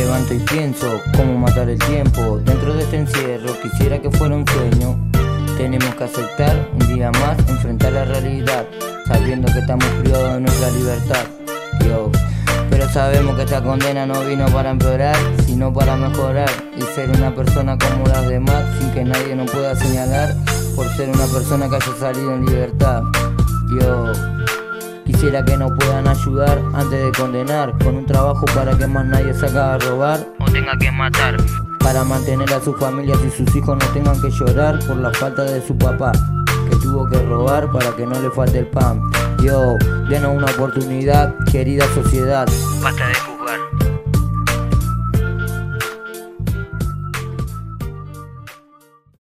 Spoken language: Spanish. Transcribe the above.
pregunto y pienso cómo matar el tiempo. Dentro de este encierro quisiera que fuera un sueño. Tenemos que aceptar un día más, enfrentar la realidad, sabiendo que estamos privados de nuestra libertad. Yo, pero sabemos que esta condena no vino para empeorar, sino para mejorar y ser una persona como las demás, sin que nadie nos pueda señalar por ser una persona que haya salido en libertad. Yo quisiera que nos puedan ayudar antes de condenar, con un trabajo para que más nadie se haga robar o tenga que matar. Para mantener a sus familias y sus hijos no tengan que llorar por la falta de su papá, que tuvo que robar para que no le falte el pan. Yo, denos una oportunidad, querida sociedad. Basta de